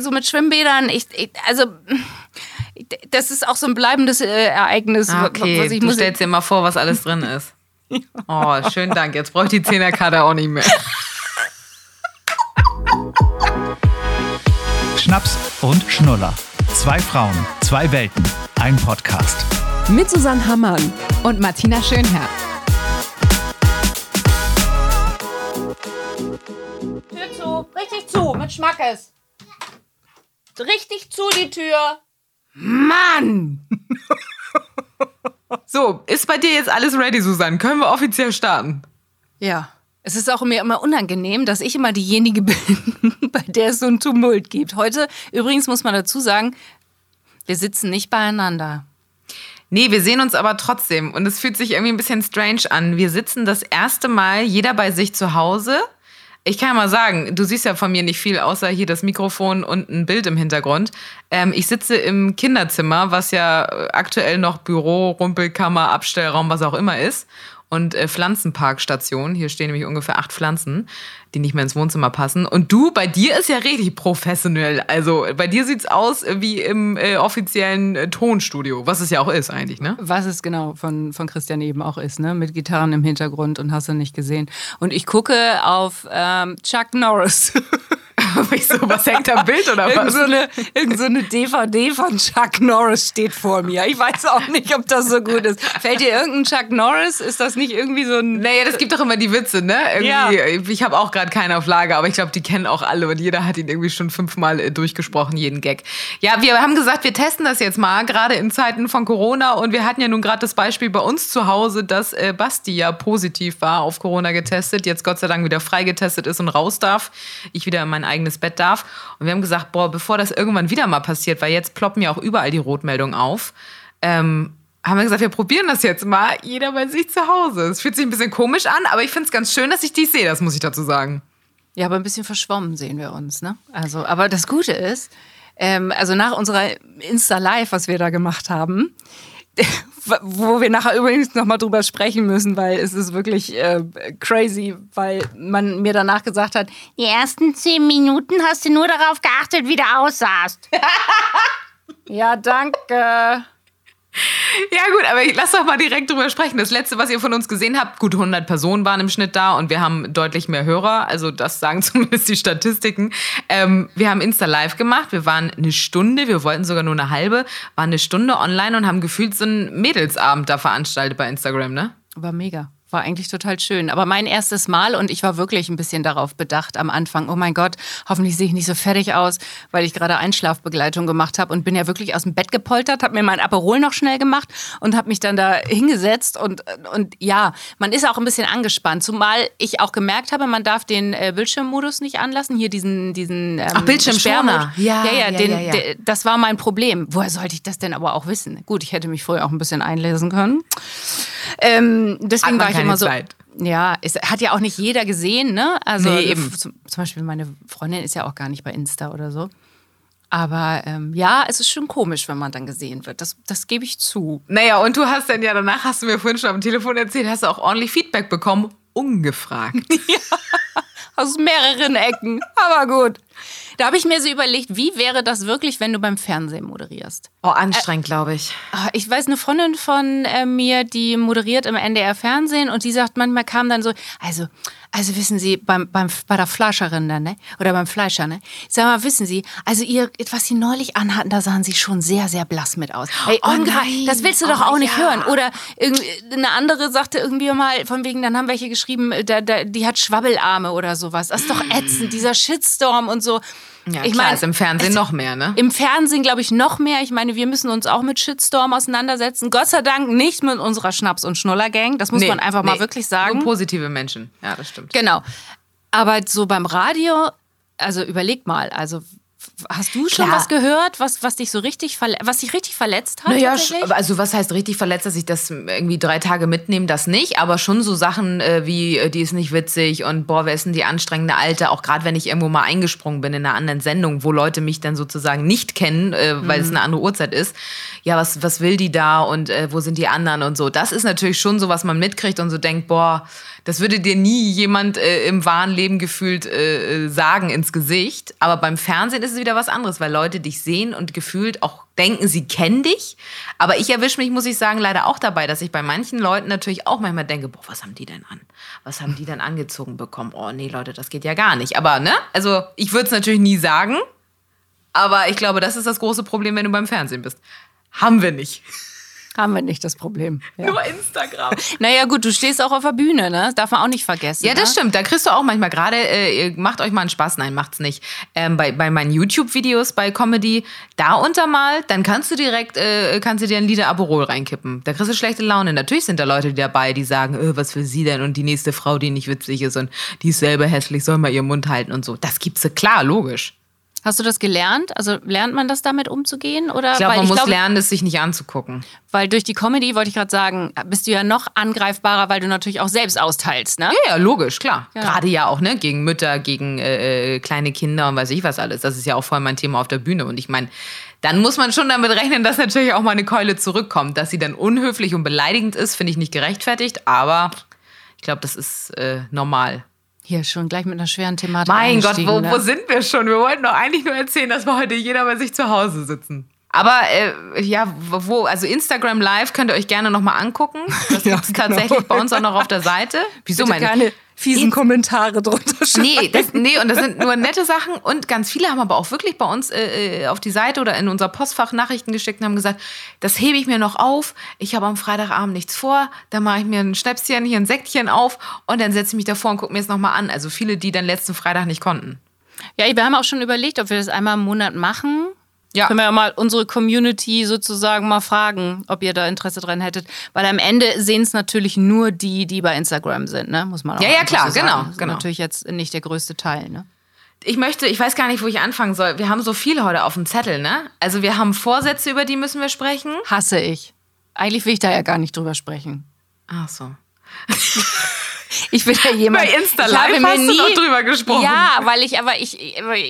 so mit Schwimmbädern, ich, ich also das ist auch so ein bleibendes äh, Ereignis. Ah, okay, was ich du muss stellst dir mal vor, was alles drin ist. Oh, schönen Dank. Jetzt brauche ich die Zehnerkarte auch nicht mehr. Schnaps und Schnuller. Zwei Frauen, zwei Welten, ein Podcast. Mit Susanne Hammann und Martina Schönherr. Tür zu, richtig zu, mit Schmackes. Richtig zu die Tür. Mann! So, ist bei dir jetzt alles ready, Susanne? Können wir offiziell starten? Ja. Es ist auch mir immer unangenehm, dass ich immer diejenige bin, bei der es so ein Tumult gibt. Heute, übrigens muss man dazu sagen, wir sitzen nicht beieinander. Nee, wir sehen uns aber trotzdem und es fühlt sich irgendwie ein bisschen strange an. Wir sitzen das erste Mal jeder bei sich zu Hause. Ich kann mal sagen, du siehst ja von mir nicht viel, außer hier das Mikrofon und ein Bild im Hintergrund. Ähm, ich sitze im Kinderzimmer, was ja aktuell noch Büro, Rumpelkammer, Abstellraum, was auch immer ist. Und äh, Pflanzenparkstation. Hier stehen nämlich ungefähr acht Pflanzen, die nicht mehr ins Wohnzimmer passen. Und du, bei dir ist ja richtig professionell. Also bei dir sieht's aus wie im äh, offiziellen äh, Tonstudio, was es ja auch ist eigentlich, ne? Was es genau von, von Christian eben auch ist, ne? Mit Gitarren im Hintergrund und hast du nicht gesehen. Und ich gucke auf ähm, Chuck Norris. ich so, was hängt am Bild oder Irgend was? so, eine, irgend so eine DVD von Chuck Norris steht vor mir. Ich weiß auch nicht, ob das so gut ist. Fällt dir irgendein Chuck Norris? Ist das nicht irgendwie so ein. Naja, das gibt doch immer die Witze, ne? Irgendwie, Ja. Ich habe auch gerade keinen auf Lager, aber ich glaube, die kennen auch alle und jeder hat ihn irgendwie schon fünfmal äh, durchgesprochen, jeden Gag. Ja, wir haben gesagt, wir testen das jetzt mal, gerade in Zeiten von Corona und wir hatten ja nun gerade das Beispiel bei uns zu Hause, dass äh, Basti ja positiv war, auf Corona getestet, jetzt Gott sei Dank wieder freigetestet ist und raus darf, ich wieder in mein eigenes Bett darf. Und wir haben gesagt, boah, bevor das irgendwann wieder mal passiert, weil jetzt ploppen ja auch überall die Rotmeldungen auf, ähm, haben wir gesagt, wir probieren das jetzt mal, jeder bei sich zu Hause. Es fühlt sich ein bisschen komisch an, aber ich finde es ganz schön, dass ich dies sehe, das muss ich dazu sagen. Ja, aber ein bisschen verschwommen sehen wir uns, ne? Also, aber das Gute ist, ähm, also nach unserer Insta-Live, was wir da gemacht haben, wo wir nachher übrigens nochmal drüber sprechen müssen, weil es ist wirklich äh, crazy, weil man mir danach gesagt hat, die ersten zehn Minuten hast du nur darauf geachtet, wie du aussahst. ja, danke. Ja gut, aber lass doch mal direkt drüber sprechen. Das letzte, was ihr von uns gesehen habt, gut 100 Personen waren im Schnitt da und wir haben deutlich mehr Hörer. Also das sagen zumindest die Statistiken. Ähm, wir haben Insta Live gemacht. Wir waren eine Stunde, wir wollten sogar nur eine halbe, waren eine Stunde online und haben gefühlt so einen Mädelsabend da veranstaltet bei Instagram, ne? War mega. War eigentlich total schön. Aber mein erstes Mal und ich war wirklich ein bisschen darauf bedacht am Anfang. Oh mein Gott, hoffentlich sehe ich nicht so fertig aus, weil ich gerade Einschlafbegleitung gemacht habe und bin ja wirklich aus dem Bett gepoltert, habe mir mein Aperol noch schnell gemacht und habe mich dann da hingesetzt und, und ja, man ist auch ein bisschen angespannt. Zumal ich auch gemerkt habe, man darf den äh, Bildschirmmodus nicht anlassen. Hier diesen, diesen ähm, Ach, Bildschirmschoner. Sperrmodus. Ja, ja, ja, ja, den, ja, ja. der- das war mein Problem. Woher sollte ich das denn aber auch wissen? Gut, ich hätte mich vorher auch ein bisschen einlesen können. Ähm, deswegen war ich immer so. Zeit. Ja, es hat ja auch nicht jeder gesehen, ne? Also Nee, eben. Zum, zum Beispiel meine Freundin ist ja auch gar nicht bei Insta oder so. Aber ähm, ja, es ist schon komisch, wenn man dann gesehen wird. Das, das gebe ich zu. Naja, und du hast dann ja danach, hast du mir vorhin schon am Telefon erzählt, hast du auch ordentlich Feedback bekommen, ungefragt. Aus mehreren Ecken. Aber gut. Da habe ich mir so überlegt, wie wäre das wirklich, wenn du beim Fernsehen moderierst? Oh, anstrengend, glaube ich. Ah, Ich weiß, eine Freundin von äh, mir, die moderiert im NDR Fernsehen und die sagt, manchmal kam dann so, also, also wissen Sie, beim, beim, bei der Fleischerin da, ne? Oder beim Fleischer, ne? Sag mal, wissen Sie, also ihr, was Sie neulich anhatten, da sahen Sie schon sehr, sehr blass mit aus. Ey, Oh nein. Das willst du doch Oh auch nicht ja. hören. Oder eine andere sagte irgendwie mal, von wegen, dann haben welche geschrieben, äh, da, da, die hat Schwabbelarme oder sowas. Das ist doch ätzend, dieser Shitstorm und so. Ja, ich klar, mein, ist im Fernsehen es- noch mehr, ne? im Fernsehen, glaube ich, noch mehr. Ich meine, wir müssen uns auch mit Shitstorm auseinandersetzen. Gott sei Dank nicht mit unserer Schnaps- und Schnuller-Gang. Das muss Nee, man einfach mal nee. wirklich sagen. Nur positive Menschen. Ja, das stimmt. Genau. Aber so beim Radio, also überleg mal, also hast du schon Klar. was gehört, was, was dich so richtig, was dich richtig verletzt hat? Naja, also was heißt richtig verletzt, dass ich das irgendwie drei Tage mitnehme, das nicht, aber schon so Sachen äh, wie, äh, die ist nicht witzig und boah, wer ist denn die anstrengende Alte, auch gerade wenn ich irgendwo mal eingesprungen bin in einer anderen Sendung, wo Leute mich dann sozusagen nicht kennen, äh, weil es eine andere Uhrzeit ist. Ja, was, was will die da und äh, wo sind die anderen und so. Das ist natürlich schon so, was man mitkriegt und so denkt, boah, Das würde dir nie jemand äh, im wahren Leben gefühlt äh, äh, sagen ins Gesicht. Aber beim Fernsehen ist es wieder was anderes, weil Leute dich sehen und gefühlt auch denken, sie kennen dich. Aber ich erwische mich, muss ich sagen, leider auch dabei, dass ich bei manchen Leuten natürlich auch manchmal denke, boah, was haben die denn an? Was haben die denn angezogen bekommen? Oh nee, Leute, das geht ja gar nicht. Aber ne, also ich würde es natürlich nie sagen. Aber ich glaube, das ist das große Problem, wenn du beim Fernsehen bist. Haben wir nicht. Haben wir nicht das Problem. Ja. Nur Instagram. Naja, gut, du stehst auch auf der Bühne, ne? Das darf man auch nicht vergessen. Ja, das ne? stimmt. Da kriegst du auch manchmal gerade, äh, macht euch mal einen Spaß. Nein, macht's nicht. Ähm, bei, bei meinen YouTube-Videos bei Comedy, da untermalt, dann kannst du direkt, äh, kannst du dir ein Lieder Aperol reinkippen. Da kriegst du schlechte Laune. Natürlich sind da Leute dabei, die sagen, äh, was für sie denn und die nächste Frau, die nicht witzig ist und die ist selber hässlich, soll mal ihren Mund halten und so. Das gibt's klar, logisch. Hast du das gelernt? Also lernt man das damit umzugehen? Oder? Ich glaube, man muss glaub, lernen, es sich nicht anzugucken. Weil durch die Comedy, wollte ich gerade sagen, bist du ja noch angreifbarer, weil du natürlich auch selbst austeilst, ne? Ja, ja, logisch, klar. Ja. Gerade ja auch, ne? Gegen Mütter, gegen äh, äh, kleine Kinder und weiß ich was alles. Das ist ja auch voll mein Thema auf der Bühne. Und ich meine, dann muss man schon damit rechnen, dass natürlich auch mal eine Keule zurückkommt. Dass sie dann unhöflich und beleidigend ist, finde ich nicht gerechtfertigt, aber ich glaube, das ist äh, normal. Hier schon gleich mit einer schweren Thematik. Mein Gott, wo, ne? wo sind wir schon? Wir wollten doch eigentlich nur erzählen, dass wir heute jeder bei sich zu Hause sitzen. Aber äh, ja, wo, also Instagram Live könnt ihr euch gerne nochmal angucken. Das Ja, gibt's genau. tatsächlich bei uns auch noch auf der Seite. Wieso Bitte keine fiesen Inst- Kommentare drunter schreiben. Nee, das, nee, und das sind nur nette Sachen. Und ganz viele haben aber auch wirklich bei uns äh, äh, auf die Seite oder in unser Postfach Nachrichten geschickt und haben gesagt, das hebe ich mir noch auf. Ich habe am Freitagabend nichts vor. Dann mache ich mir ein Schnäpschen, hier ein Säckchen auf und dann setze ich mich davor und gucke mir es nochmal an. Also viele, die dann letzten Freitag nicht konnten. Ja, wir haben auch schon überlegt, ob wir das einmal im Monat machen. Ja. Können wir ja mal unsere Community sozusagen mal fragen, ob ihr da Interesse dran hättet. Weil am Ende sehen es natürlich nur die, die bei Instagram sind, ne? Muss man auch Ja, ja, klar, so genau, Das ist genau. natürlich jetzt nicht der größte Teil, ne? Ich möchte, ich weiß gar nicht, wo ich anfangen soll. Wir haben so viel heute auf dem Zettel, ne? Also wir haben Vorsätze, über die müssen wir sprechen. Hasse ich. Eigentlich will ich da ja gar nicht drüber sprechen. Ach so. Ich bin ja jemand. Bei Insta ich habe Live mir hast du nie, noch drüber gesprochen. Ja, weil ich, aber ich,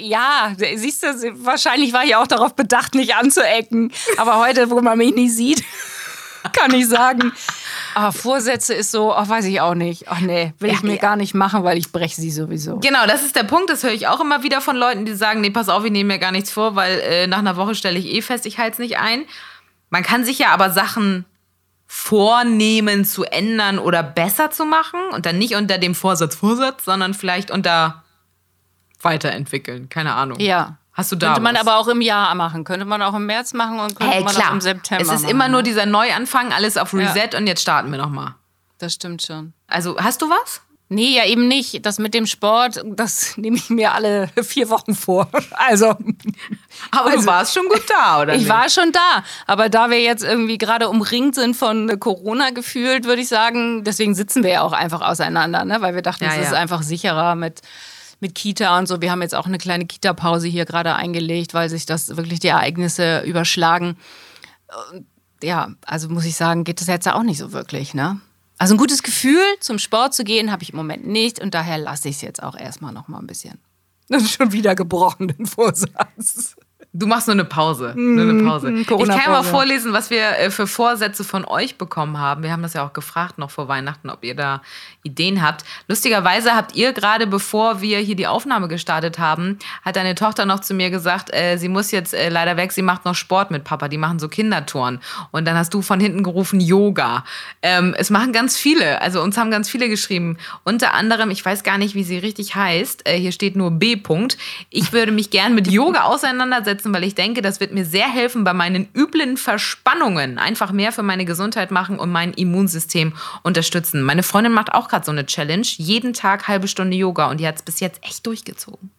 ja, siehst du, wahrscheinlich war ich auch darauf bedacht, nicht anzuecken. Aber heute, wo man mich nicht sieht, kann ich sagen. Aber Vorsätze ist so, ach, weiß ich auch nicht. Ach nee, will ich Ja, mir ja. gar nicht machen, weil ich breche sie sowieso. Genau, das ist der Punkt. Das höre ich auch immer wieder von Leuten, die sagen, nee, pass auf, ich nehme mir gar nichts vor, weil äh, nach einer Woche stelle ich eh fest, ich halte es nicht ein. Man kann sich ja aber Sachen vornehmen zu ändern oder besser zu machen und dann nicht unter dem Vorsatz Vorsatz, sondern vielleicht unter weiterentwickeln. Keine Ahnung. Ja. Hast du da Könnte man was? aber auch im Jahr machen. Könnte man auch im März machen und könnte Hey, man klar. auch im September es ist machen. immer nur ne? dieser Neuanfang, alles auf Reset und jetzt starten wir nochmal. Das stimmt schon. Also, hast du was? Nee, ja eben nicht. Das mit dem Sport, das nehme ich mir alle vier Wochen vor. Also, Aber du warst schon gut da, oder? ich nicht? war schon da. Aber da wir jetzt irgendwie gerade umringt sind von Corona gefühlt, würde ich sagen, deswegen sitzen wir ja auch einfach auseinander, ne? weil wir dachten, Ja, es ist ja. einfach sicherer mit, mit Kita und so. Wir haben jetzt auch eine kleine Kita-Pause hier gerade eingelegt, weil sich das wirklich die Ereignisse überschlagen. Ja, also muss ich sagen, geht das jetzt auch nicht so wirklich, ne? Also ein gutes Gefühl, zum Sport zu gehen, habe ich im Moment nicht und daher lasse ich es jetzt auch erstmal noch mal ein bisschen. Das ist schon wieder gebrochen, den Vorsatz. Du machst nur eine Pause. Nur eine Pause. mm, Ich kann ja mal vorlesen, was wir äh, für Vorsätze von euch bekommen haben. Wir haben das ja auch gefragt noch vor Weihnachten, ob ihr da Ideen habt. Lustigerweise habt ihr gerade, bevor wir hier die Aufnahme gestartet haben, hat deine Tochter noch zu mir gesagt, äh, sie muss jetzt äh, leider weg, sie macht noch Sport mit Papa, die machen so Kindertouren. Und dann hast du von hinten gerufen Yoga. Ähm, es machen ganz viele, also uns haben ganz viele geschrieben. Unter anderem, ich weiß gar nicht, wie sie richtig heißt, äh, hier steht nur B. -Punkt. Ich würde mich gern mit Yoga auseinandersetzen, weil ich denke, das wird mir sehr helfen bei meinen üblen Verspannungen. Einfach mehr für meine Gesundheit machen und mein Immunsystem unterstützen. Meine Freundin macht auch gerade so eine Challenge. Jeden Tag halbe Stunde Yoga und die hat es bis jetzt echt durchgezogen.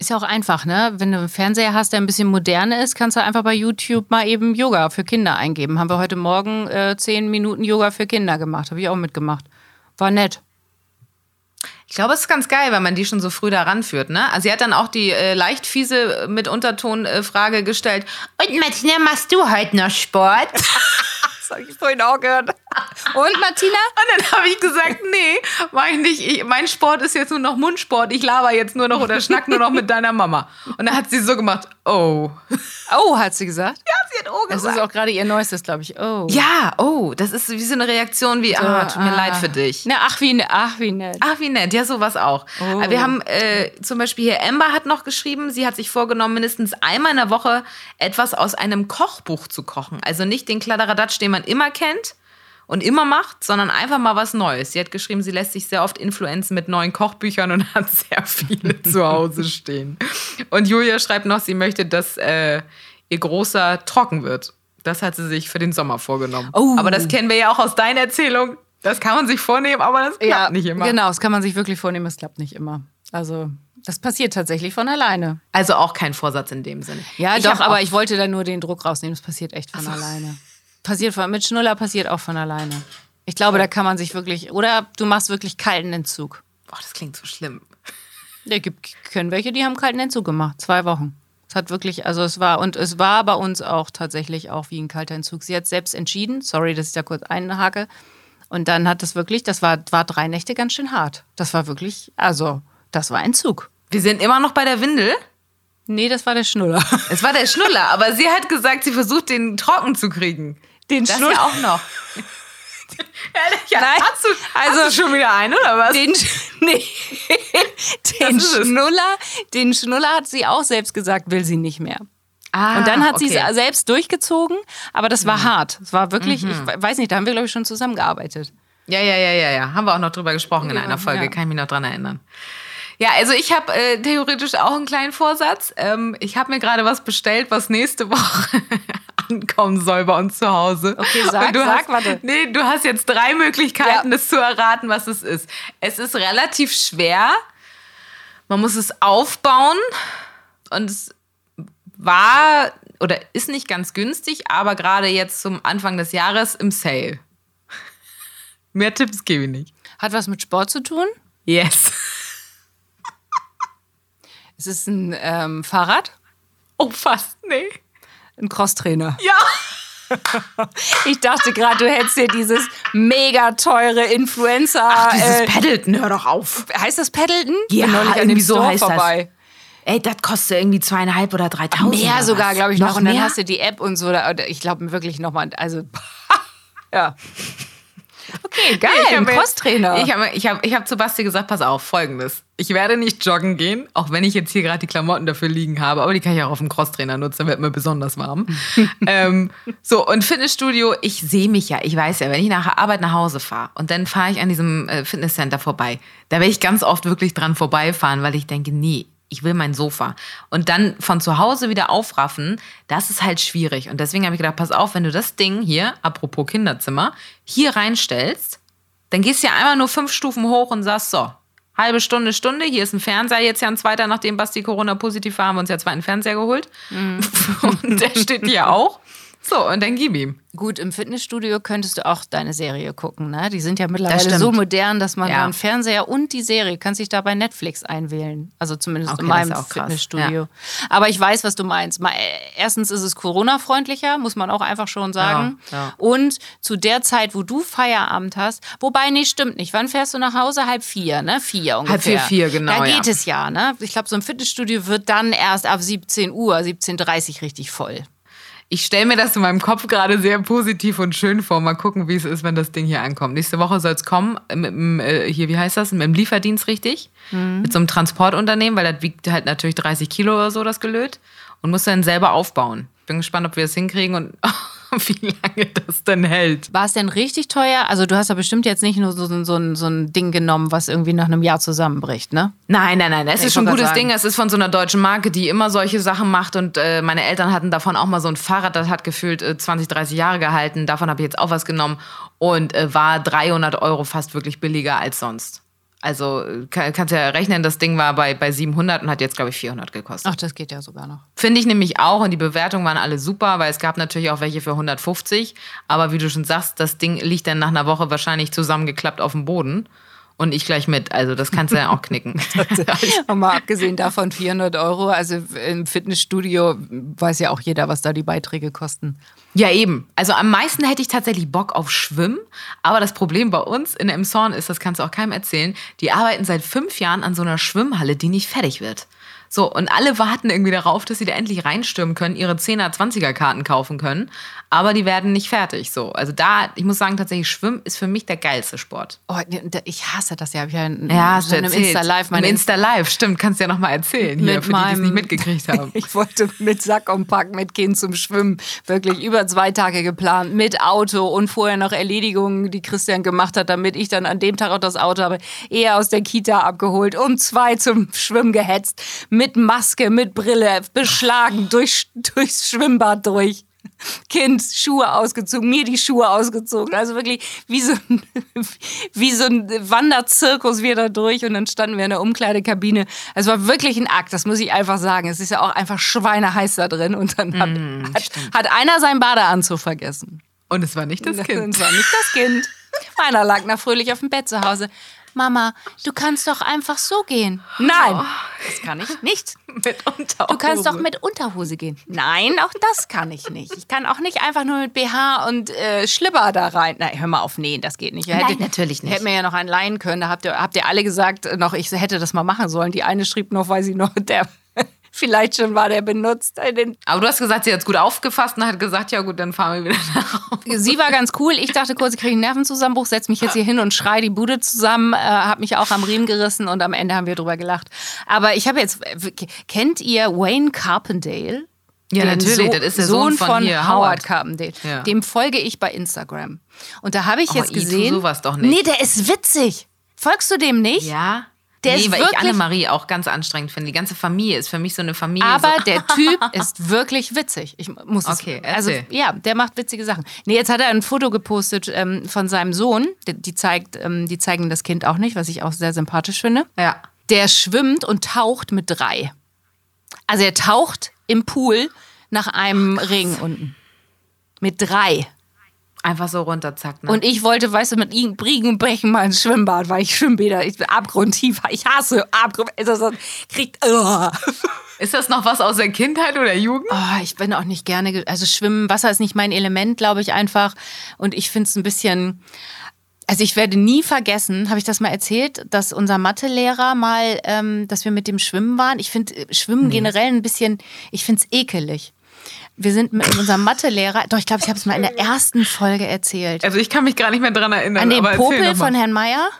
Ist ja auch einfach, ne? Wenn du einen Fernseher hast, der ein bisschen moderner ist, kannst du einfach bei YouTube mal eben Yoga für Kinder eingeben. Haben wir heute Morgen äh, zehn Minuten Yoga für Kinder gemacht. Habe ich auch mitgemacht. War nett. Ich glaube, es ist ganz geil, wenn man die schon so früh da ranführt. Ne? Also sie hat dann auch die äh, leicht fiese äh, mit Unterton äh, Frage gestellt. Und Martina, machst du heute noch Sport? Das habe ich vorhin auch gehört. Und Martina? Und dann habe ich gesagt, nee, mach ich nicht. Ich, mein Sport ist jetzt nur noch Mundsport. Ich laber jetzt nur noch oder schnack nur noch mit deiner Mama. Und dann hat sie so gemacht, oh. Oh, hat sie gesagt. Ja, sie hat oh Das gesagt. ist auch gerade ihr neuestes, glaube ich. Oh. ja, oh, das ist wie so eine Reaktion wie, ah, tut mir ah. leid für dich. Na, ach, wie, ne- ach, wie nett. Ach, wie nett, ja, sowas auch. Oh. Wir haben äh, zum Beispiel hier, Amber hat noch geschrieben, sie hat sich vorgenommen, mindestens einmal in der Woche etwas aus einem Kochbuch zu kochen. Also nicht den Kladderadatsch, den man immer kennt und immer macht, sondern einfach mal was Neues. Sie hat geschrieben, sie lässt sich sehr oft influenzen mit neuen Kochbüchern und hat sehr viele zu Hause stehen. Und Julia schreibt noch, sie möchte, dass äh, ihr großer trocken wird. Das hat sie sich für den Sommer vorgenommen. Oh. Aber das kennen wir ja auch aus deiner Erzählung. Das kann man sich vornehmen, aber das klappt nicht immer. Genau, das kann man sich wirklich vornehmen, es klappt nicht immer. Also, das passiert tatsächlich von alleine. Also auch kein Vorsatz in dem Sinne. Ja, Ich doch, aber ich wollte da nur den Druck rausnehmen. Es passiert echt von alleine. Passiert von, mit Schnuller passiert auch von alleine. Ich glaube, da kann man sich wirklich, oder du machst wirklich kalten Entzug. Boah, das klingt so schlimm. Es gibt können welche, die haben kalten Entzug gemacht, zwei Wochen. Es hat wirklich, also es war, und es war bei uns auch tatsächlich auch wie ein kalter Entzug. Sie hat selbst entschieden, sorry, dass ich da kurz einhake. Und dann hat es wirklich, das war, war drei Nächte ganz schön hart. Das war wirklich, also, das war Entzug. Wir sind immer noch bei der Windel. Nee, das war der Schnuller. Es war der Schnuller, aber sie hat gesagt, sie versucht, den trocken zu kriegen. Den Das Schnuller. ja auch noch. ja, Nein, hast du, also- hast du schon wieder einen, oder was? Den, nee, den. Schnuller, den Schnuller hat sie auch selbst gesagt, will sie nicht mehr. ah, Und dann hat sie okay. es selbst durchgezogen, aber das war hart. Es war wirklich, ich weiß nicht, da haben wir, glaube ich, schon zusammengearbeitet. Ja, ja, ja, ja, ja. Haben wir auch noch drüber gesprochen in Ja, einer Folge, ja. kann ich mich noch dran erinnern. Ja, also ich habe äh, theoretisch auch einen kleinen Vorsatz. Ähm, ich habe mir gerade was bestellt, was nächste Woche ankommen soll bei uns zu Hause. Okay, sag, du sag, hast, warte. Nee, du hast jetzt drei Möglichkeiten, Ja. das zu erraten, was es ist. Es ist relativ schwer. Man muss es aufbauen und es war oder ist nicht ganz günstig, aber gerade jetzt zum Anfang des Jahres im Sale. Mehr Tipps gebe ich nicht. Hat was mit Sport zu tun? Yes. Es ist ein ähm, Fahrrad, Oh, fast. Nee. Ein Crosstrainer. Ja. Ich dachte gerade, du hättest dir dieses mega teure Influencer. Dieses äh, Paddleton, hör doch auf. heißt das Paddleton? Ja, Bin neulich an irgendwie dem so Store heißt das. vorbei. Ey, das kostet irgendwie zweieinhalb oder dreitausend. Mehr oder sogar, glaube ich, noch. Und dann mehr? hast du die App und so. Ich glaube wirklich nochmal. Also, ja. Okay, geil. Ich ein habe Crosstrainer. Ich habe ich hab, ich hab zu Basti gesagt, pass auf, folgendes. Ich werde nicht joggen gehen, auch wenn ich jetzt hier gerade die Klamotten dafür liegen habe, aber die kann ich auch auf dem Crosstrainer nutzen, dann wird mir besonders warm. ähm, so, und Fitnessstudio, ich sehe mich ja, ich weiß ja, wenn ich nach der Arbeit nach Hause fahre und dann fahre ich an diesem äh, Fitnesscenter vorbei, da werde ich ganz oft wirklich dran vorbeifahren, weil ich denke, nee, ich will mein Sofa. Und dann von zu Hause wieder aufraffen, das ist halt schwierig. Und deswegen habe ich gedacht, pass auf, wenn du das Ding hier, apropos Kinderzimmer, hier reinstellst, dann gehst du ja einmal nur fünf Stufen hoch und sagst so, halbe Stunde, Stunde, hier ist ein Fernseher, jetzt ja ein zweiter, nachdem Basti Corona positiv war, haben wir uns ja zweiten Fernseher geholt. Und der steht hier auch. So, und dann gib ihm. Gut, im Fitnessstudio könntest du auch deine Serie gucken. Ne? Die sind ja mittlerweile so modern, dass man Ja. einen Fernseher und die Serie kannst dich da bei Netflix einwählen. Also zumindest Okay, in meinem. Fitnessstudio. Aber ich weiß, was du meinst. Mal, äh, erstens ist es Corona-freundlicher, muss man auch einfach schon sagen. Ja, ja. Und zu der Zeit, wo du Feierabend hast, wobei, nee, stimmt nicht. Wann fährst du nach Hause? Halb vier, ne? Vier ungefähr. vier, vier, genau, Da ja. geht es ja, ne? Ich glaube, so ein Fitnessstudio wird dann erst ab 17 Uhr, 17.30 Uhr richtig voll. Ich stelle mir das in meinem Kopf gerade sehr positiv und schön vor. Mal gucken, wie es ist, wenn das Ding hier ankommt. Nächste Woche soll es kommen, mit dem, äh, hier, wie heißt das, mit dem Lieferdienst richtig? Mit so einem Transportunternehmen, weil das wiegt halt natürlich 30 Kilo oder so, das Gelöt. Und muss dann selber aufbauen. Bin gespannt, ob wir das hinkriegen und wie lange das denn hält. War es denn richtig teuer? Also du hast ja bestimmt jetzt nicht nur so, so, so, ein, so ein Ding genommen, was irgendwie nach einem Jahr zusammenbricht, ne? Nein, nein, nein. Es ist schon ein gutes sagen. Ding. Es ist von so einer deutschen Marke, die immer solche Sachen macht. Und äh, meine Eltern hatten davon auch mal so ein Fahrrad, das hat gefühlt äh, 20, 30 Jahre gehalten. Davon habe ich jetzt auch was genommen und äh, war 300 Euro fast wirklich billiger als sonst. Also kann, kannst ja rechnen, das Ding war bei, bei 700 und hat jetzt, glaube ich, 400 gekostet. Ach, das geht ja sogar noch. Finde ich nämlich auch und die Bewertungen waren alle super, weil es gab natürlich auch welche für 150. Aber wie du schon sagst, das Ding liegt dann nach einer Woche wahrscheinlich zusammengeklappt auf dem Boden. Und ich gleich mit. Also das kannst du ja auch knicken. Und mal abgesehen davon 400 Euro, also im Fitnessstudio weiß ja auch jeder, was da die Beiträge kosten. Ja, eben. Also am meisten hätte ich tatsächlich Bock auf Schwimmen. Aber das Problem bei uns in Emshorn ist, das kannst du auch keinem erzählen, die arbeiten seit fünf Jahren an so einer Schwimmhalle, die nicht fertig wird. So, und alle warten irgendwie darauf, dass sie da endlich reinstürmen können, ihre 10er, 20er Karten kaufen können. Aber die werden nicht fertig. So, also da, ich muss sagen, tatsächlich Schwimmen ist für mich der geilste Sport. Oh, ich hasse das ja. Ich ja, Ja, in einem. Insta-Live. Im meine Insta Live, stimmt, kannst du ja nochmal erzählen hier, für die, die es meinem nicht mitgekriegt haben. Ich wollte mit Sack und Pack mit Kind zum Schwimmen. Wirklich über zwei Tage geplant. Mit Auto und vorher noch Erledigungen, die Christian gemacht hat, damit ich dann an dem Tag auch das Auto habe. Eher aus der Kita abgeholt, um zwei zum Schwimmen gehetzt. Mit Maske, mit Brille, beschlagen, durch, durchs Schwimmbad durch. Kind, Schuhe ausgezogen, mir die Schuhe ausgezogen. Also wirklich wie so ein, wie so ein Wanderzirkus wir da durch und dann standen wir in der Umkleidekabine. Es war wirklich ein Akt, das muss ich einfach sagen. Es ist ja auch einfach schweineheiß da drin und dann hat, hat, hat einer seinen Badeanzug vergessen. Und es war nicht das Kind. Das war nicht das Kind. Meiner lag noch fröhlich auf dem Bett zu Hause. Mama, du kannst doch einfach so gehen. Nein, das kann ich nicht. Mit Unterhose. Du kannst doch mit Unterhose gehen. Nein, auch das kann ich nicht. Ich kann auch nicht einfach nur mit BH und äh, Schlipper da rein. Nein, hör mal auf, nee, das geht nicht. Nein, Hätte- natürlich nicht. Hätten wir ja noch einen leihen können. Da habt ihr, habt ihr alle gesagt, noch ich hätte das mal machen sollen. Die eine schrieb noch, weil sie noch, der vielleicht schon war der benutzt. Aber du hast gesagt, sie hat es gut aufgefasst und hat gesagt, ja gut, dann fahren wir wieder nach Hause. Sie war ganz cool. Ich dachte kurz, ich kriege einen Nervenzusammenbruch, setze mich jetzt hier hin und schrei die Bude zusammen, äh, habe mich auch am Riemen gerissen und am Ende haben wir drüber gelacht. Aber ich habe jetzt, kennt ihr Wayne Carpendale? Ja, Den natürlich, das ist der Sohn von hier, Howard. Carpendale. Ja. Dem folge ich bei Instagram. Und da habe ich Oh, jetzt i, tu gesehen. sowas doch nicht. Nee, der ist witzig. Folgst du dem nicht? Ja. Der nee, ist weil ich wirklich- Annemarie auch ganz anstrengend finde. Die ganze Familie ist für mich so eine Familie. Aber so, der Typ ist wirklich witzig. Ich muss es, Okay, also erzähl. ja, der macht witzige Sachen. Nee, jetzt hat er ein Foto gepostet ähm, von seinem Sohn. Die, die zeigt, ähm, die zeigen das Kind auch nicht, was ich auch sehr sympathisch finde. ja. Der schwimmt und taucht mit drei. Also er taucht im Pool nach einem Ring unten. Mit drei. Einfach so runter, zack. Ne? Und ich wollte, weißt du, mit ihm Briegen Brechen mal ins Schwimmbad, weil ich Schwimmbäder, ich bin abgrundtief, ich hasse Abgrund, also so, kriegt, oh. ist das noch was aus der Kindheit oder Jugend? Oh, ich bin auch nicht gerne, ge- also Schwimmen, Wasser ist nicht mein Element, glaube ich einfach. Und ich finde es ein bisschen, also ich werde nie vergessen, habe ich das mal erzählt, dass unser Mathelehrer mal, ähm, dass wir mit dem Schwimmen waren. Ich finde äh, Schwimmen generell ein bisschen, ich finde es ekelig. Wir sind mit unserem Mathelehrer, doch ich glaube, ich habe es mal in der ersten Folge erzählt. Also ich kann mich gar nicht mehr dran erinnern. An erzähl Popel von Herrn Meier.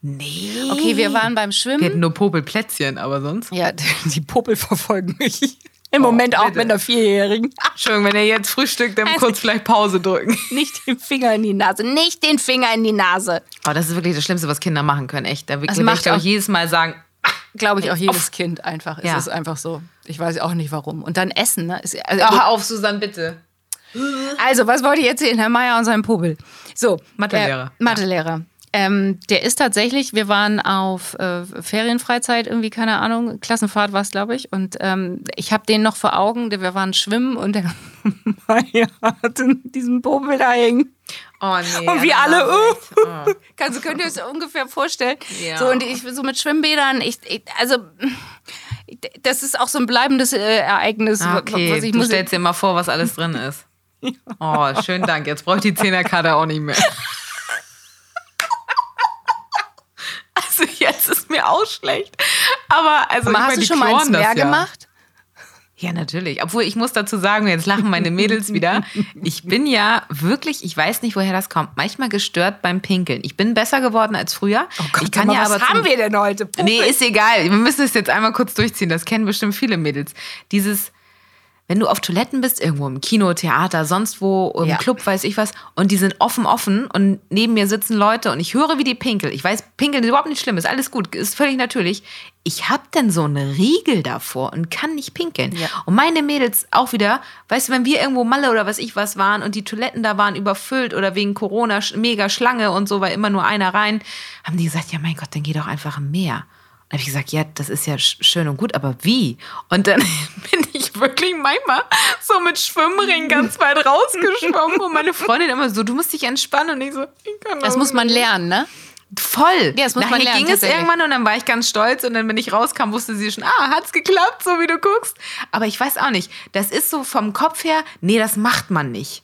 Nee. Okay, wir waren beim Wir Schwimmen. hatten nur Popelplätzchen, aber sonst. Ja, die Popel verfolgen mich. Im Moment auch bitte. mit einer Vierjährigen. Entschuldigung, wenn ihr jetzt frühstückt, dann Also- kurz vielleicht Pause drücken. Nicht den Finger in die Nase. Nicht den Finger in die Nase. Oh, das ist wirklich das Schlimmste, was Kinder machen können, echt. Da will Das ich, macht ich, auch- jedes Mal sagen, Glaube ich auch jedes Kind einfach. Ja. Es ist einfach so. Ich weiß auch nicht warum. Und dann Essen, ne? Ist, also, oh, hör auf, Susanne, bitte. also, was wollte ich erzählen? Herr Meier und sein Popel. So. Mathelehrer. Äh, Mathelehrer. Ähm, der ist tatsächlich, wir waren auf äh, Ferienfreizeit, irgendwie, keine Ahnung, Klassenfahrt war es, glaube ich. Und ähm, ich habe den noch vor Augen, wir waren schwimmen und der Meier hatte diesen Popel da hängen. Oh nee. Und wir alle, uh, kannst, könnt ihr euch das ungefähr vorstellen? Ja. So, und ich so mit Schwimmbädern, ich, ich also das ist auch so ein bleibendes äh, Ereignis, Ah, Okay, was ich du muss. stellst dir mal vor, was alles drin ist. Oh, schönen Dank. Jetzt brauche ich die Zehnerkarte auch nicht mehr. Also jetzt ist mir auch schlecht. Aber also Aber ich hast meine, du schon mal ins Meer ja. gemacht? Ja, natürlich. Obwohl ich muss dazu sagen, jetzt lachen meine Mädels wieder. Ich bin ja wirklich, ich weiß nicht, woher das kommt, manchmal gestört beim Pinkeln. Ich bin besser geworden als früher. ich kann Sag mal, ja was aber haben zum- wir denn heute? Popel? Nee, ist egal. Wir müssen es jetzt einmal kurz durchziehen. Das kennen bestimmt viele Mädels. Dieses, wenn du auf Toiletten bist, irgendwo im Kino, Theater, sonst wo, im Ja. Club, weiß ich was, und die sind offen, offen und neben mir sitzen Leute und ich höre, wie die pinkeln. Ich weiß, pinkeln ist überhaupt nicht schlimm, ist alles gut, ist völlig natürlich. Ich hab denn so eine Riegel davor und kann nicht pinkeln. Ja. Und meine Mädels auch wieder, weißt du, wenn wir irgendwo Malle oder was ich was waren und die Toiletten da waren überfüllt oder wegen Corona mega Schlange und so, weil immer nur einer rein, haben die gesagt, ja mein Gott, dann geh doch einfach im Meer. Habe ich gesagt, ja, das ist ja sch- schön und gut, aber wie? Und dann bin ich wirklich manchmal so mit Schwimmring ganz weit rausgeschwommen und meine Freundin immer so, du musst dich entspannen und ich so, ich kann Das muss man lernen, ne? Voll. Ja, das muss man Nachher lernen, ging es irgendwann und dann war ich ganz stolz und dann, wenn ich rauskam, wusste sie schon, ah, hat's geklappt, so wie du guckst. Aber ich weiß auch nicht, das ist so vom Kopf her, nee, das macht man nicht.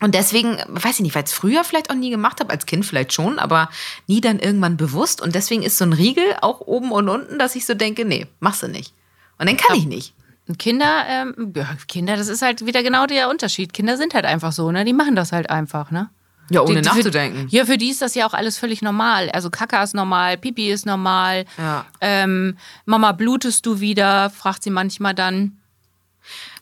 Und deswegen, weiß ich nicht, weil ich es früher vielleicht auch nie gemacht habe, als Kind vielleicht schon, aber nie dann irgendwann bewusst. Und deswegen ist so ein Riegel auch oben und unten, dass ich so denke, nee, machst du nicht. Und dann kann ich nicht. Und Kinder, ähm, ja, Kinder, das ist halt wieder genau der Unterschied. Kinder sind halt einfach so, ne? Die machen das halt einfach, ne? Ja, ohne Die- die- nachzudenken. Ja, für die ist das ja auch alles völlig normal. Also Kaka ist normal, Pipi ist normal. Ja. Ähm, Mama, blutest du wieder? Fragt sie manchmal dann.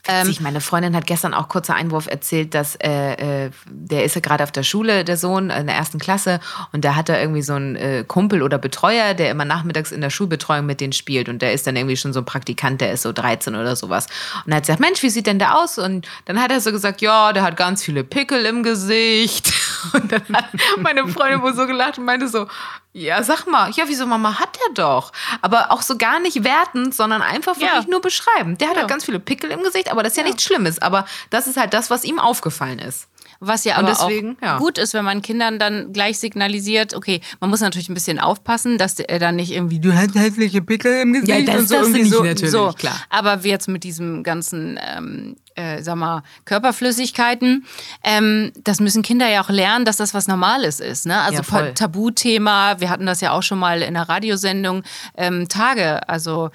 Ähm, Witzig, meine Freundin hat gestern auch kurzer Einwurf erzählt, dass äh, äh, der ist ja gerade auf der Schule, der Sohn, in der ersten Klasse, und da hat er irgendwie so einen äh, Kumpel oder Betreuer, der immer nachmittags in der Schulbetreuung mit denen spielt. Und der ist dann irgendwie schon so ein Praktikant, der ist so 13 oder sowas. Und er hat gesagt, Mensch, wie sieht denn der aus? Und dann hat er so gesagt, ja, der hat ganz viele Pickel im Gesicht. Und dann hat meine Freundin wohl so gelacht und meinte so, ja, sag mal, ja, wieso Mama hat der doch? Aber auch so gar nicht wertend, sondern einfach Ja. wirklich nur beschreiben. Der hat Ja. halt ganz viele Pickel im Gesicht, aber das ist ja, nichts Schlimmes. Aber das ist halt das, was ihm aufgefallen ist. Was ja aber deswegen, auch ja. gut ist, wenn man Kindern dann gleich signalisiert, okay, man muss natürlich ein bisschen aufpassen, dass er dann nicht irgendwie, du hast hässliche Pickel im Gesicht das und so irgendwie nicht, so, natürlich, so. klar. Aber wie jetzt mit diesem ganzen, ähm, äh, sag mal, Körperflüssigkeiten, ähm, das müssen Kinder ja auch lernen, dass das was Normales ist. Ne? Also Ja. Tabuthema, wir hatten das ja auch schon mal in der Radiosendung, ähm, Tage, also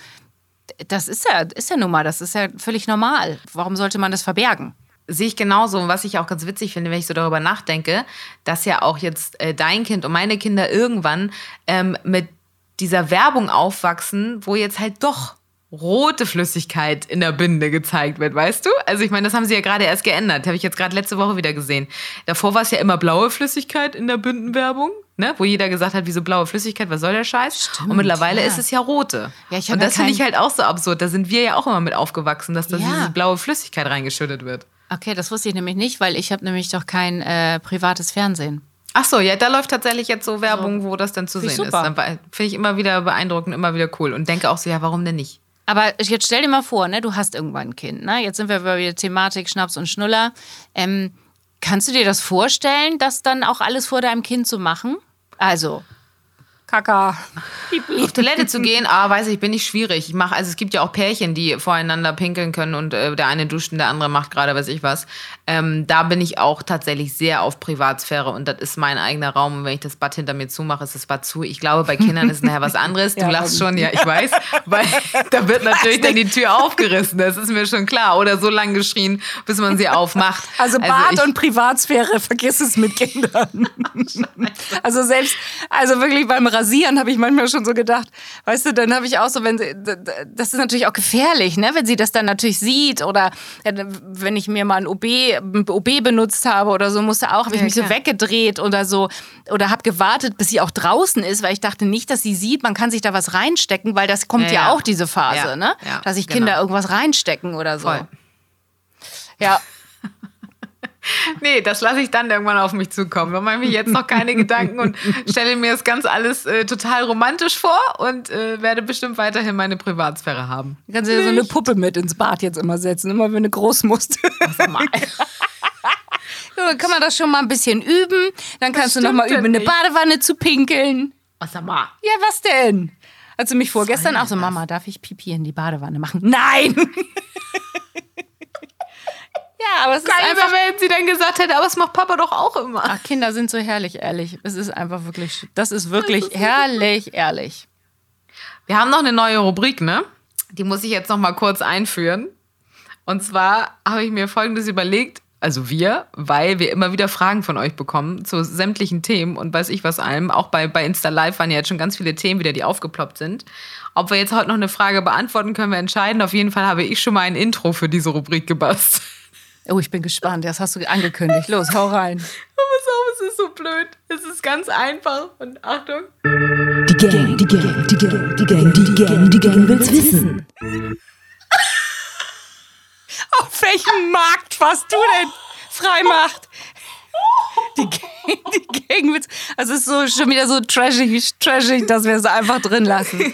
das ist ja, ist ja nun mal, das ist ja völlig normal. Warum sollte man das verbergen? Sehe ich genauso. Und was ich auch ganz witzig finde, wenn ich so darüber nachdenke, dass ja auch jetzt äh, dein Kind und meine Kinder irgendwann ähm, mit dieser Werbung aufwachsen, wo jetzt halt doch rote Flüssigkeit in der Binde gezeigt wird, weißt du? Also ich meine, das haben sie ja gerade erst geändert. Habe ich jetzt gerade letzte Woche wieder gesehen. Davor war es ja immer blaue Flüssigkeit in der Bindenwerbung, ne? wo jeder gesagt hat, wieso blaue Flüssigkeit, was soll der Scheiß? und mittlerweile ja. ist es ja rote. Ja, ich und ja das finde ich halt auch so absurd. Da sind wir ja auch immer mit aufgewachsen, dass da Ja. diese blaue Flüssigkeit reingeschüttet wird. Okay, das wusste ich nämlich nicht, weil ich habe nämlich doch kein äh, privates Fernsehen. Ach so, ja, da läuft tatsächlich jetzt so Werbung, wo das dann zu Finde ich sehen ist. Finde ich immer wieder beeindruckend, immer wieder cool und denke auch so, ja, warum denn nicht? Aber jetzt stell dir mal vor, ne, du hast irgendwann ein Kind. Ne? Jetzt sind wir bei der Thematik Schnaps und Schnuller. Ähm, kannst du dir das vorstellen, das dann auch alles vor deinem Kind zu machen? Also, Kaka. Auf Toilette zu gehen, ah, weiß ich, bin ich schwierig. Ich mache, also es gibt ja auch Pärchen, die voreinander pinkeln können und äh, der eine duscht und der andere macht gerade, weiß ich was. Ähm, da bin ich auch tatsächlich sehr auf Privatsphäre und das ist mein eigener Raum. Und wenn ich das Bad hinter mir zumache, ist das Bad zu. Ich glaube, bei Kindern ist nachher was anderes. Du Ja, lachst schon, ja, ich weiß, weil da wird natürlich dann die Tür aufgerissen. Das ist mir schon klar. Oder so lange geschrien, bis man sie aufmacht. Also Bad ich- und Privatsphäre, vergiss es mit Kindern. also selbst, also wirklich beim Rasieren habe ich manchmal schon so gedacht, weißt du, dann habe ich auch so, wenn sie, das ist natürlich auch gefährlich, ne, wenn sie das dann natürlich sieht oder äh, wenn ich mir mal ein OB, ein OB benutzt habe oder so, musste auch, habe ich Ja, mich so klar. weggedreht oder so oder habe gewartet, bis sie auch draußen ist, weil ich dachte nicht, dass sie sieht, man kann sich da was reinstecken, weil das kommt Ja, ja, auch diese Phase, ne, dass sich genau. Kinder irgendwas reinstecken oder so. Voll. Ja, Nee, das lasse ich dann irgendwann auf mich zukommen. Da mache ich mir jetzt noch keine Gedanken und stelle mir das ganz alles äh, total romantisch vor und äh, werde bestimmt weiterhin meine Privatsphäre haben. Du kannst dir so eine Puppe mit ins Bad jetzt immer setzen, immer wenn du groß musst. So, dann kann man das schon mal ein bisschen üben. Dann kannst du noch mal üben, ja in eine Badewanne zu pinkeln. Was sag mal? Ja, was denn? Als du mich vorgestern auch so, Mama, darf ich Pipi in die Badewanne machen? Nein! ja, aber es ist Keine einfach... wenn sie dann gesagt hätte, aber das macht Papa doch auch immer. Ach, Kinder sind so herrlich, ehrlich. Es ist einfach wirklich... Das ist wirklich herrlich, ehrlich. Wir haben noch eine neue Rubrik, ne? Die muss ich jetzt noch mal kurz einführen. Und zwar habe ich mir Folgendes überlegt, also wir, weil wir immer wieder Fragen von euch bekommen zu sämtlichen Themen und weiß ich was allem. Auch bei, bei Insta Live waren ja jetzt schon ganz viele Themen wieder, die aufgeploppt sind. Ob wir jetzt heute noch eine Frage beantworten, können wir entscheiden. Auf jeden Fall habe ich schon mal ein Intro für diese Rubrik gebastelt. Oh, ich bin gespannt. Das hast du angekündigt. Los, hau rein. Pass auf, es ist so blöd. Es ist ganz einfach. Und Achtung. Die Gang, die Gang, die Gang, die Gang, die Gang, die Gang will's wissen. Auf welchem Markt warst du denn? Freimacht. Die Gang, die Gang mit, also es ist so schon wieder so trashig, trashig, dass wir es einfach drin lassen.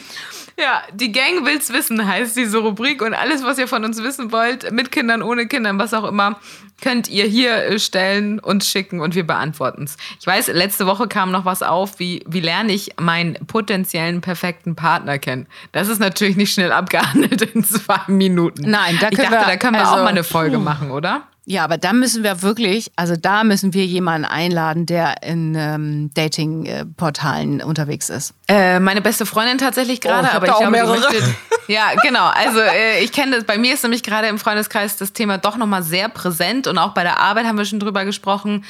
Ja, die Gang will's wissen heißt diese Rubrik und alles, was ihr von uns wissen wollt, mit Kindern, ohne Kindern, was auch immer, könnt ihr hier äh, stellen und schicken und wir beantworten's. Ich weiß, letzte Woche kam noch was auf, wie, wie lerne ich meinen potenziellen perfekten Partner kennen. Das ist natürlich nicht schnell abgehandelt in zwei Minuten. Nein, da ich können dachte, wir- da können wir also, auch mal eine Folge machen, oder? Ja, aber da müssen wir wirklich, also da müssen wir jemanden einladen, der in ähm, Dating-Portalen unterwegs ist. Äh, meine beste Freundin tatsächlich gerade, Oh, ich hab aber da ich auch glaube, mehrere. möchte- Ja, genau. Also äh, ich kenne das. Bei mir ist nämlich gerade im Freundeskreis das Thema doch noch mal sehr präsent und auch bei der Arbeit haben wir schon drüber gesprochen,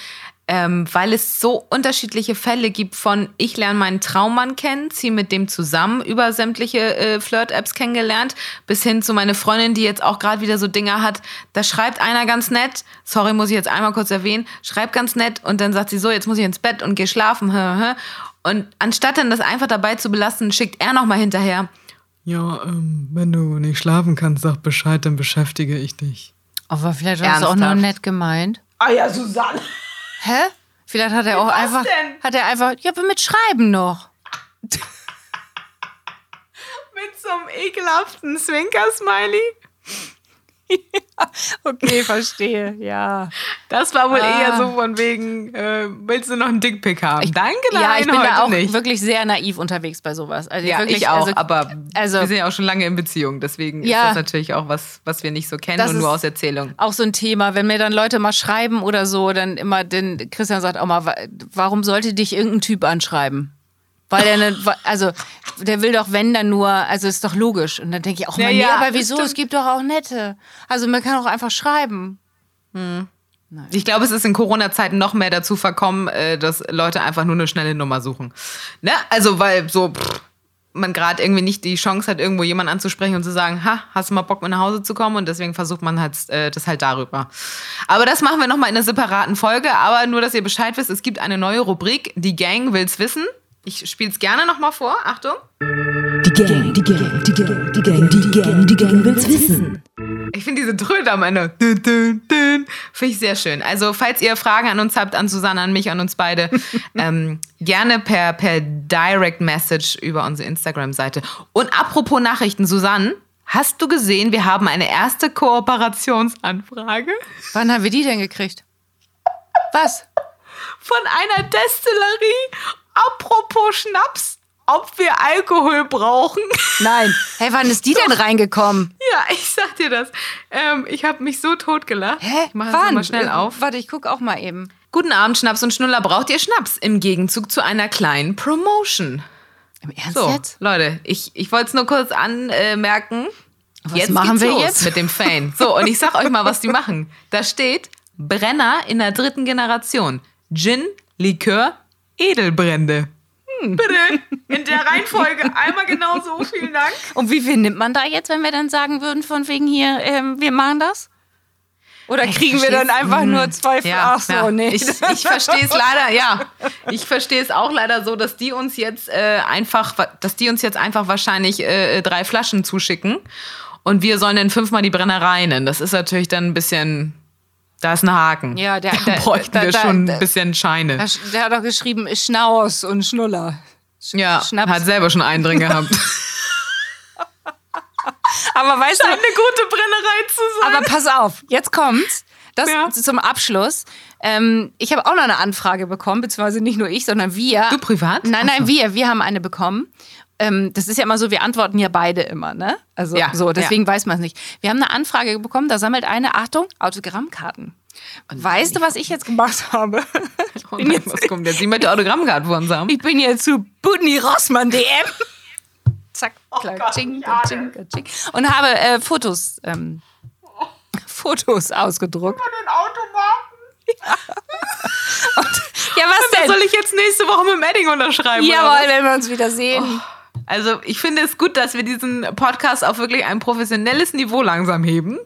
ähm, weil es so unterschiedliche Fälle gibt von ich lerne meinen Traummann kennen, ziehe mit dem zusammen über sämtliche äh, Flirt-Apps kennengelernt, bis hin zu meine Freundin, die jetzt auch gerade wieder so Dinger hat. Da schreibt einer ganz nett, sorry, muss ich jetzt einmal kurz erwähnen, schreibt ganz nett und dann sagt sie so, jetzt muss ich ins Bett und gehe schlafen. hä, hä. Und anstatt dann das einfach dabei zu belassen, schickt er noch mal hinterher. Ja, ähm, wenn du nicht schlafen kannst, sag Bescheid, dann beschäftige ich dich. Aber vielleicht war das auch nur nett gemeint. Ah ja, Susanne. Hä? Vielleicht hat er auch einfach, denn? hat er einfach, ja, aber mit Schreiben noch. Mit so einem ekelhaften Zwinker-Smiley. Okay, verstehe, ja. Das war wohl Ah. eher so von wegen, äh, willst du noch einen Dickpick haben? Danke, nein, ja, ich bin da auch nicht. wirklich sehr naiv unterwegs bei sowas. Also Ja, wirklich, ich auch, also, aber also- wir sind ja auch schon lange in Beziehung, deswegen Ja. ist das natürlich auch was, was wir nicht so kennen und nur aus Erzählung. auch so ein Thema, wenn mir dann Leute mal schreiben oder so, dann immer, den Christian sagt auch mal, wa- warum sollte dich irgendein Typ anschreiben? Weil der, ne, also, der will doch, wenn dann nur, also ist doch logisch. Und dann denke ich auch Ja, nee, ja, aber wieso? Es gibt doch auch nette. Also man kann auch einfach schreiben. Ich glaube, es ist in Corona-Zeiten noch mehr dazu verkommen, äh, dass Leute einfach nur eine schnelle Nummer suchen. Ne? Also, weil so pff, man gerade irgendwie nicht die Chance hat, irgendwo jemanden anzusprechen und zu sagen, ha, hast du mal Bock, mit nach Hause zu kommen? Und deswegen versucht man halt äh, das halt darüber. Aber das machen wir nochmal in einer separaten Folge. Aber nur, dass ihr Bescheid wisst, es gibt eine neue Rubrik, die Gang will's wissen. Ich spiele es gerne nochmal vor. Achtung. Die Gang, die Gang, die Gang, die Gang, die Gang, die Gang will's wissen. Ich finde diese Tröte am Ende. Finde ich sehr schön. Also, falls ihr Fragen an uns habt, an Susanne, an mich, an uns beide, ähm, gerne per, per Direct Message über unsere Instagram-Seite. Und apropos Nachrichten, Susanne, hast du gesehen, wir haben eine erste Kooperationsanfrage Wann haben wir die denn gekriegt? Was? von einer Destillerie. Apropos Schnaps, ob wir Alkohol brauchen. Nein. Hey, wann ist die denn reingekommen? ja, ich sag dir das. Ähm, ich habe mich so totgelacht. Hä? Ich mache wann? mal schnell auf. Warte, ich guck auch mal eben. Guten Abend, Schnaps und Schnuller. Braucht ihr Schnaps im Gegenzug zu einer kleinen Promotion? Im Ernst So, jetzt? Leute, ich, ich wollte es nur kurz anmerken. Was jetzt machen wir los jetzt? mit dem Fane. So, und ich sag euch mal, was die machen. Da steht Brenner in der dritten Generation. Gin, Likör, Edelbrände. Hm. Bitte, in der Reihenfolge einmal genau so. Vielen Dank. Und wie viel nimmt man da jetzt, wenn wir dann sagen würden, von wegen hier, ähm, wir machen das? Oder kriegen wir dann einfach nur zwei Ja, Ach so, ja. nee. Ich, ich verstehe es leider, ja. Ich verstehe es auch leider so, dass die uns jetzt äh, einfach, dass die uns jetzt einfach wahrscheinlich äh, drei Flaschen zuschicken und wir sollen dann fünfmal die Brennerei nennen. Das ist natürlich dann ein bisschen, da ist ein Haken. Ja, der- da der- bräuchten da- wir da- schon ein bisschen Scheine. Der, der hat doch geschrieben, Schnaus und Schnuller. Sch- Ja, Schnaps. hat selber schon einen drin gehabt. Aber weißt du, Eine gute Brennerei zu sein. aber pass auf, jetzt kommt's. Das Ja. zum Abschluss. Ähm, ich habe auch noch eine Anfrage bekommen, beziehungsweise nicht nur ich, sondern wir. Du privat? Nein, nein, wir. Wir haben eine bekommen. Ähm, das ist ja immer so, wir antworten ja beide immer, ne? Also Ja, so, deswegen ja. weiß man es nicht. Wir haben eine Anfrage bekommen, da sammelt eine, Achtung, Autogrammkarten. weißt du, was ich jetzt gemacht habe? Oh nein, was kommt jetzt? Sie möchte Autogrammkarte von uns haben. Ich bin jetzt zu Budni Rossmann DM. Zack, Oh klack, ching, ching, ching. Und habe äh, Fotos, ähm, Fotos ausgedruckt. Den Automaten. Ja, was Da denn? soll ich jetzt nächste Woche mit dem Edding unterschreiben? Jawohl, wenn wir uns wieder sehen. Also ich finde es gut, dass wir diesen Podcast auf wirklich ein professionelles Niveau langsam heben.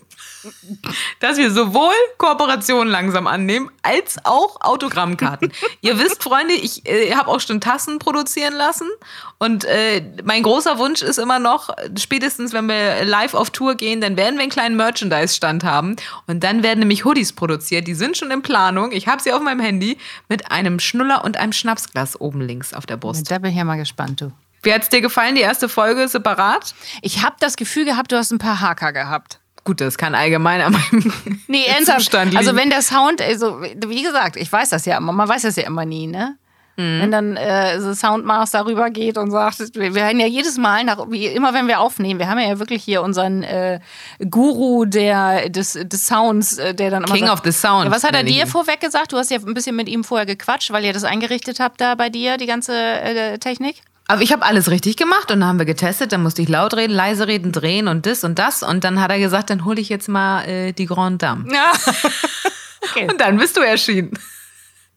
Dass wir sowohl Kooperationen langsam annehmen, als auch Autogrammkarten. Ihr wisst, Freunde, ich äh, habe auch schon Tassen produzieren lassen. Und äh, mein großer Wunsch ist immer noch, spätestens wenn wir live auf Tour gehen, dann werden wir einen kleinen Merchandise-Stand haben. Und dann werden nämlich Hoodies produziert. Die sind schon in Planung. Ich habe sie auf meinem Handy mit einem Schnuller und einem Schnapsglas oben links auf der Brust. Da bin ich ja mal gespannt, du. Wie hat's dir gefallen, die erste Folge separat? Ich habe das Gefühl gehabt, du hast ein paar Haker gehabt. Gut, das kann allgemein an meinem Nee, ernsthaft. Zustand liegen. Also wenn der Sound, also wie gesagt, ich weiß das ja immer, man weiß das ja immer nie, ne? wenn dann äh, so Soundmaster rübergeht und sagt, wir, wir hören ja jedes Mal, nach, wie immer wenn wir aufnehmen, wir haben ja wirklich hier unseren äh, Guru der, des, des Sounds, äh, der dann immer King sagt, of the Sound. Ja, was hat er dir vorweg gesagt? Du hast ja ein bisschen mit ihm vorher gequatscht, weil ihr das eingerichtet habt da bei dir, die ganze äh, Technik. Aber ich habe alles richtig gemacht und dann haben wir getestet. Dann musste ich laut reden, leise reden, drehen und das und das. Und dann hat er gesagt, dann hole ich jetzt mal äh, die Grande Dame. Ja. okay. Und dann bist du erschienen.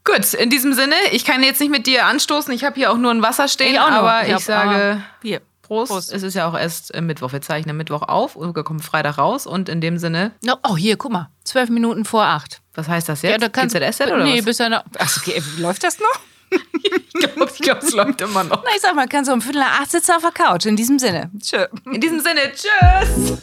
Gut, in diesem Sinne, ich kann jetzt nicht mit dir anstoßen. Ich habe hier auch nur ein Wasser stehen, Ich aber ich, hab, sage äh, hier. Prost. Prost. Es ist ja auch erst äh, Mittwoch. Wir zeichnen Mittwoch auf und wir kommen Freitag raus. Und in dem Sinne, No, oh, hier, guck mal. Zwölf Minuten vor acht. was heißt das jetzt? da kannst, GZSZ oder nee, was? bis ja noch. Ach, okay, läuft das noch? Ich glaube, glaub, es läuft immer noch. Na, ich sag mal, kannst du um Viertel nach acht sitzen auf der Couch. In diesem Sinne. Tschö. In diesem Sinne, tschüss.